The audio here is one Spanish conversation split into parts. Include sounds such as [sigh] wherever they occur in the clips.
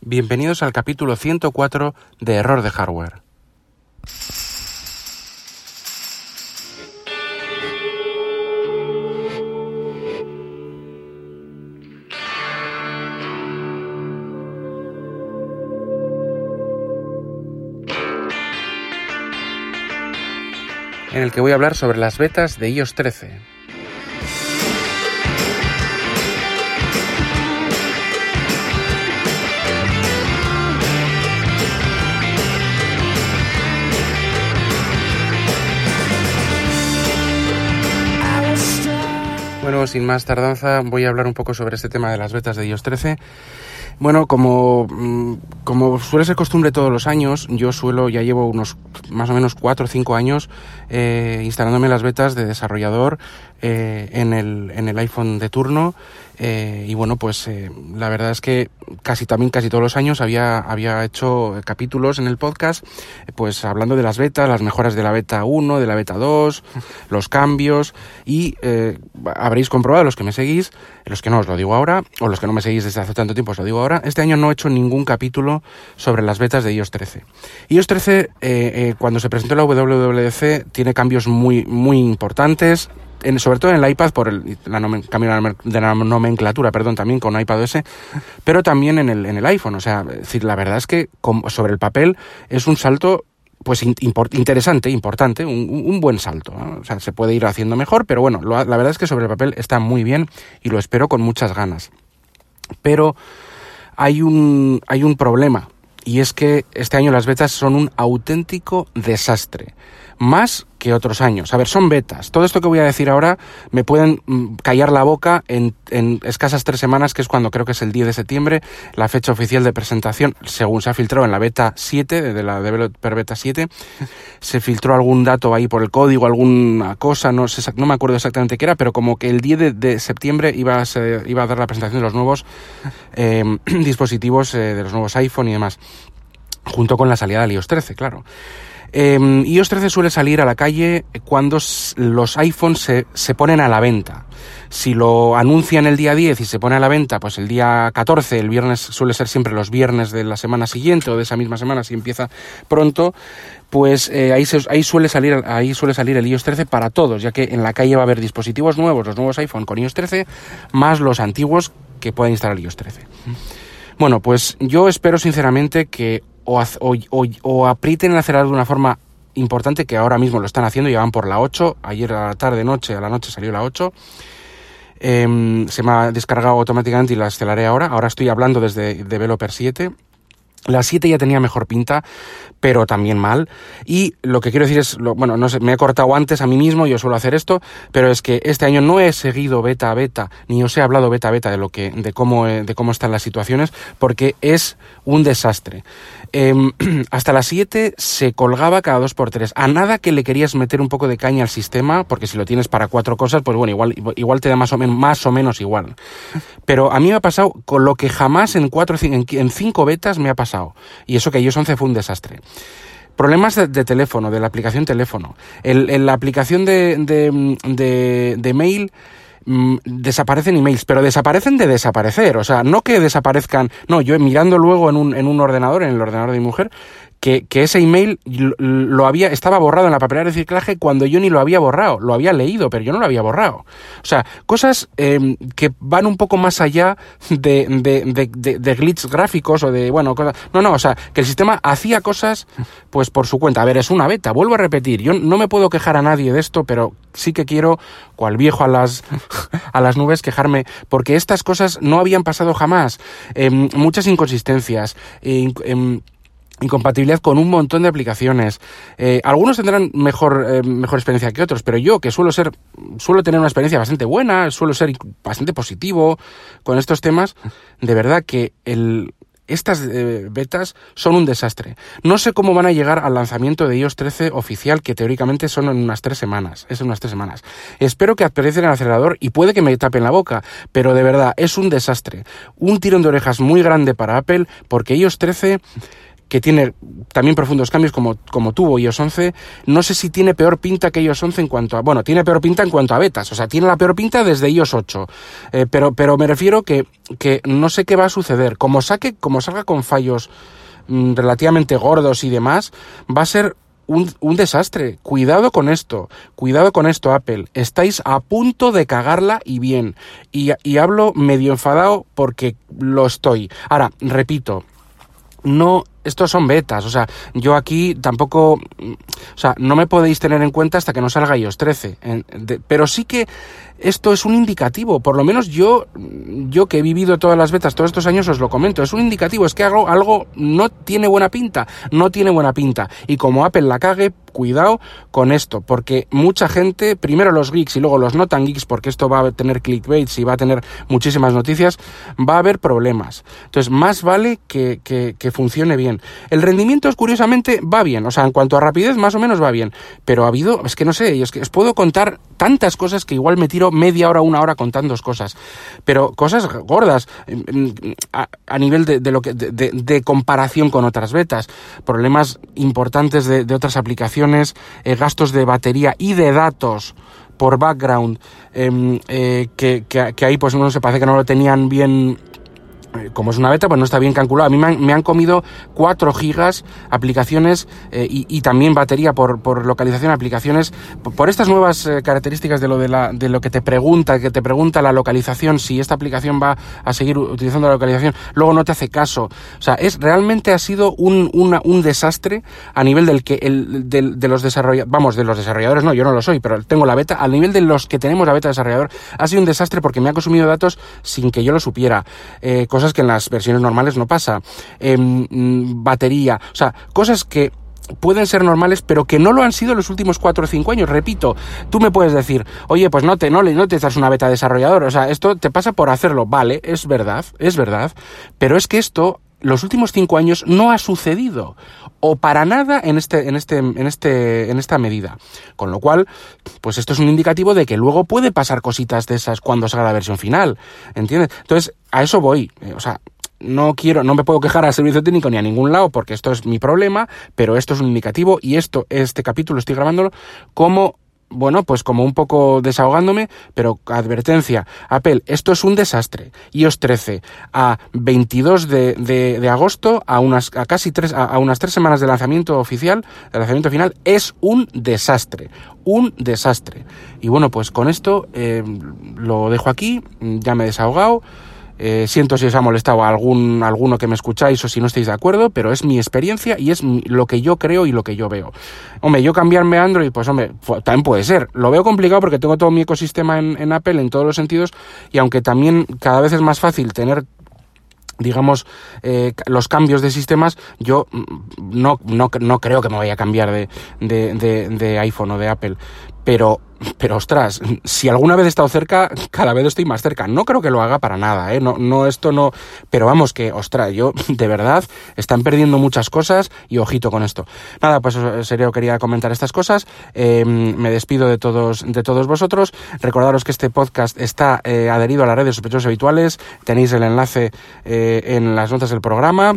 Bienvenidos al capítulo 104 de Error de Hardware. en el que voy a hablar sobre las betas de iOS 13. Sin más tardanza, voy a hablar un poco sobre este tema de las betas de iOS 13. Bueno, como, mm, como suele ser costumbre todos los años, yo suelo, ya llevo unos más o menos 4 o 5 años eh, instalándome las betas de desarrollador eh, en, el, en el iPhone de turno eh, y bueno, pues eh, la verdad es que casi también casi todos los años había, había hecho capítulos en el podcast, pues hablando de las betas, las mejoras de la beta 1, de la beta 2, [laughs] los cambios y eh, habréis comprobado los que me seguís, los que no os lo digo ahora, o los que no me seguís desde hace tanto tiempo os lo digo ahora, este año no he hecho ningún capítulo sobre las betas de iOS 13. iOS 13, cuando se presentó la WWDC, tiene cambios muy, muy importantes, sobre todo en el iPad por el cambio de la nomenclatura, perdón, también con iPadOS, pero también en el, en el iPhone. O sea, decir, la verdad es que sobre el papel es un salto pues interesante, importante, un, buen salto. O sea, se puede ir haciendo mejor, pero bueno, la verdad es que sobre el papel está muy bien y lo espero con muchas ganas. Pero hay un, hay un problema y es que este año las betas son un auténtico desastre más que otros años. A ver, son betas. Todo esto que voy a decir ahora me pueden mm, callar la boca en, escasas tres semanas, que es cuando creo que es el 10 de septiembre, la fecha oficial de presentación, según se ha filtrado en la beta 7, de la Developer Beta 7, se filtró algún dato ahí por el código, alguna cosa, no, sé, no me acuerdo exactamente qué era, pero como que el 10 de, septiembre iba a, iba a dar la presentación de los nuevos eh, [clears throat] dispositivos, eh, de los nuevos iPhone y demás, junto con la salida de iOS 13, claro. Eh, iOS 13 suele salir a la calle cuando los iPhones se, ponen a la venta. Si lo anuncian el día 10 y se pone a la venta, pues el día 14, el viernes suele ser siempre los viernes de la semana siguiente o de esa misma semana si empieza pronto, pues eh, ahí, ahí, suele salir, ahí suele salir el iOS 13 para todos, ya que en la calle va a haber dispositivos nuevos, los nuevos iPhone con iOS 13, más los antiguos que pueden instalar iOS 13. Bueno, pues yo espero sinceramente que o, aprieten el acelerador de una forma importante que ahora mismo lo están haciendo, ya van por la 8, ayer a la tarde, noche, a la noche salió la 8. Em, se me ha descargado automáticamente y la aceleré ahora. Ahora estoy hablando desde Developer 7. La 7 ya tenía mejor pinta, pero también mal. Y lo que quiero decir es, bueno, no sé, me he cortado antes a mí mismo, yo suelo hacer esto, pero es que este año no he seguido beta a beta, ni os he hablado beta a beta de lo que, de cómo, eh, de cómo están las situaciones, porque es un desastre. Em, [clears throat] hasta las 7 se colgaba cada dos por tres. A nada que le querías meter un poco de caña al sistema, porque si lo tienes para cuatro cosas, pues bueno, igual, igual te da más o menos, más o menos igual. [laughs] Pero a mí me ha pasado con lo que jamás en cuatro, en, en cinco betas me ha pasado. Y eso que ellos 11 fue un desastre. Problemas de, teléfono, de la aplicación teléfono. El, la aplicación de, de, de mail mm, desaparecen emails, pero desaparecen de desaparecer. O sea, no que desaparezcan. No, yo mirando luego en un, en un ordenador, en el ordenador de mi mujer, que, que ese email lo había, estaba borrado en la papelera de reciclaje cuando yo ni lo había borrado, lo había leído, pero yo no lo había borrado. O sea, cosas eh, que van un poco más allá de, de, de, de, glitches gráficos o de, bueno, cosas. No, no, o sea, que el sistema hacía cosas, pues por su cuenta. A ver, es una beta, vuelvo a repetir, yo no me puedo quejar a nadie de esto, pero sí que quiero, cual viejo a las, [laughs] a las nubes, quejarme, porque estas cosas no habían pasado jamás. Eh, muchas inconsistencias. Eh, incompatibilidad con un montón de aplicaciones. Eh, algunos tendrán mejor, eh, mejor experiencia que otros, pero yo, que suelo ser, suelo tener una experiencia bastante buena, suelo ser bastante positivo con estos temas, de verdad que estas eh, betas son un desastre. No sé cómo van a llegar al lanzamiento de iOS 13 oficial, que teóricamente son en unas tres semanas. Es en unas tres semanas. Espero que actualicen el acelerador y puede que me tapen la boca, pero de verdad es un desastre. Un tirón de orejas muy grande para Apple, porque iOS 13 que tiene también profundos cambios como, como tuvo iOS 11, no sé si tiene peor pinta que iOS 11 en cuanto a, bueno, tiene peor pinta en cuanto a betas, o sea, tiene la peor pinta desde iOS 8, eh, pero, pero me refiero que, que no sé qué va a suceder, como saque, como salga con fallos mm, relativamente gordos y demás, va a ser un, un, desastre. Cuidado con esto, cuidado con esto, Apple. Estáis a punto de cagarla y bien. Y, y hablo medio enfadado porque lo estoy. Ahora, repito, no estos son betas, o sea, yo aquí tampoco, o sea, no me podéis tener en cuenta hasta que no salga iOS 13, pero sí que esto es un indicativo, por lo menos yo, yo que he vivido todas las betas todos estos años os lo comento, es un indicativo, es que algo, algo no tiene buena pinta, no tiene buena pinta, y como Apple la cague, cuidado con esto, porque mucha gente, primero los geeks y luego los no tan geeks, porque esto va a tener clickbaits y va a tener muchísimas noticias, va a haber problemas. Entonces, más vale que, que funcione bien. El rendimiento, curiosamente, va bien, o sea, en cuanto a rapidez, más o menos va bien, pero ha habido, es que no sé, es que os puedo contar tantas cosas que igual me tiro media hora, una hora contando cosas, pero cosas gordas a, nivel de, lo que, de, comparación con otras betas, problemas importantes de, otras aplicaciones, eh, gastos de batería y de datos por background, em, eh, que, que, ahí pues no se parece que no lo tenían bien como es una beta, pues no está bien calculado. A mí me han, comido 4 gigas aplicaciones eh, y, también batería por, por localización aplicaciones. Por, estas nuevas eh, características de lo, de, la, lo que te pregunta, que te pregunta la localización, si esta aplicación va a seguir utilizando la localización, luego no te hace caso. O sea, es realmente ha sido un, un desastre a nivel del que el, de los desarrolladores, vamos, de los desarrolladores, no, yo no lo soy, pero tengo la beta, al nivel de los que tenemos la beta desarrollador, ha sido un desastre porque me ha consumido datos sin que yo lo supiera. Cosas que en las versiones normales no pasa. Em, mm, batería, o sea, cosas que pueden ser normales, pero que no lo han sido los últimos 4 o 5 años. Repito, tú me puedes decir, oye, pues no te, no, no te estás una beta desarrollador, o sea, esto te pasa por hacerlo. Vale, es verdad, es verdad, pero es que esto los últimos cinco años no ha sucedido o para nada en este en este en este en esta medida con lo cual pues esto es un indicativo de que luego puede pasar cositas de esas cuando salga la versión final ¿entiendes? entonces a eso voy eh, o sea no quiero, no me puedo quejar al servicio técnico ni a ningún lado porque esto es mi problema, pero esto es un indicativo y esto, este capítulo estoy grabándolo como bueno, pues como un poco desahogándome, pero advertencia, Apple, esto es un desastre. iOS 13 a 22 de, de, agosto, a unas a casi tres, a, unas tres semanas de lanzamiento oficial, de lanzamiento final, es un desastre, un desastre. Y bueno, pues con esto eh, lo dejo aquí, ya me he desahogado. Eh, siento si os ha molestado a algún, alguno que me escucháis o si no estáis de acuerdo, pero es mi experiencia y es lo que yo creo y lo que yo veo. Hombre, yo cambiarme a Android, pues hombre, también puede ser. Lo veo complicado porque tengo todo mi ecosistema en, Apple en todos los sentidos y aunque también cada vez es más fácil tener digamos, eh, los cambios de sistemas, yo mm, no, no, no creo que me vaya a cambiar de, de, de iPhone o de Apple. Pero pero ostras, si alguna vez he estado cerca, cada vez estoy más cerca. No creo que lo haga para nada, ¿eh? No, no, esto no. Pero vamos, que, ostras, yo, de verdad, están perdiendo muchas cosas y ojito con esto. Nada, pues en serio quería comentar estas cosas. Eh, me despido de todos, de todos vosotros. Recordaros que este podcast está eh, adherido a la red de sospechosos habituales. Tenéis el enlace eh, en las notas del programa.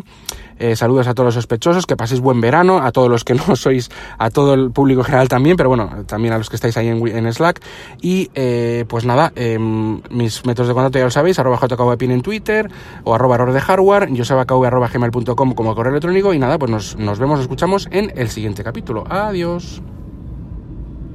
Eh, saludos a todos los sospechosos, que paséis buen verano, a todos los que no sois, a todo el público general también, pero bueno, también a los que estáis ahí en, en Slack. Y eh, pues nada, em, mis métodos de contacto ya lo sabéis, arroba jkvpin en Twitter o arroba error de hardware, josebakv arroba gmail.com como correo electrónico y nada, pues nos, nos vemos, escuchamos en el siguiente capítulo. Adiós.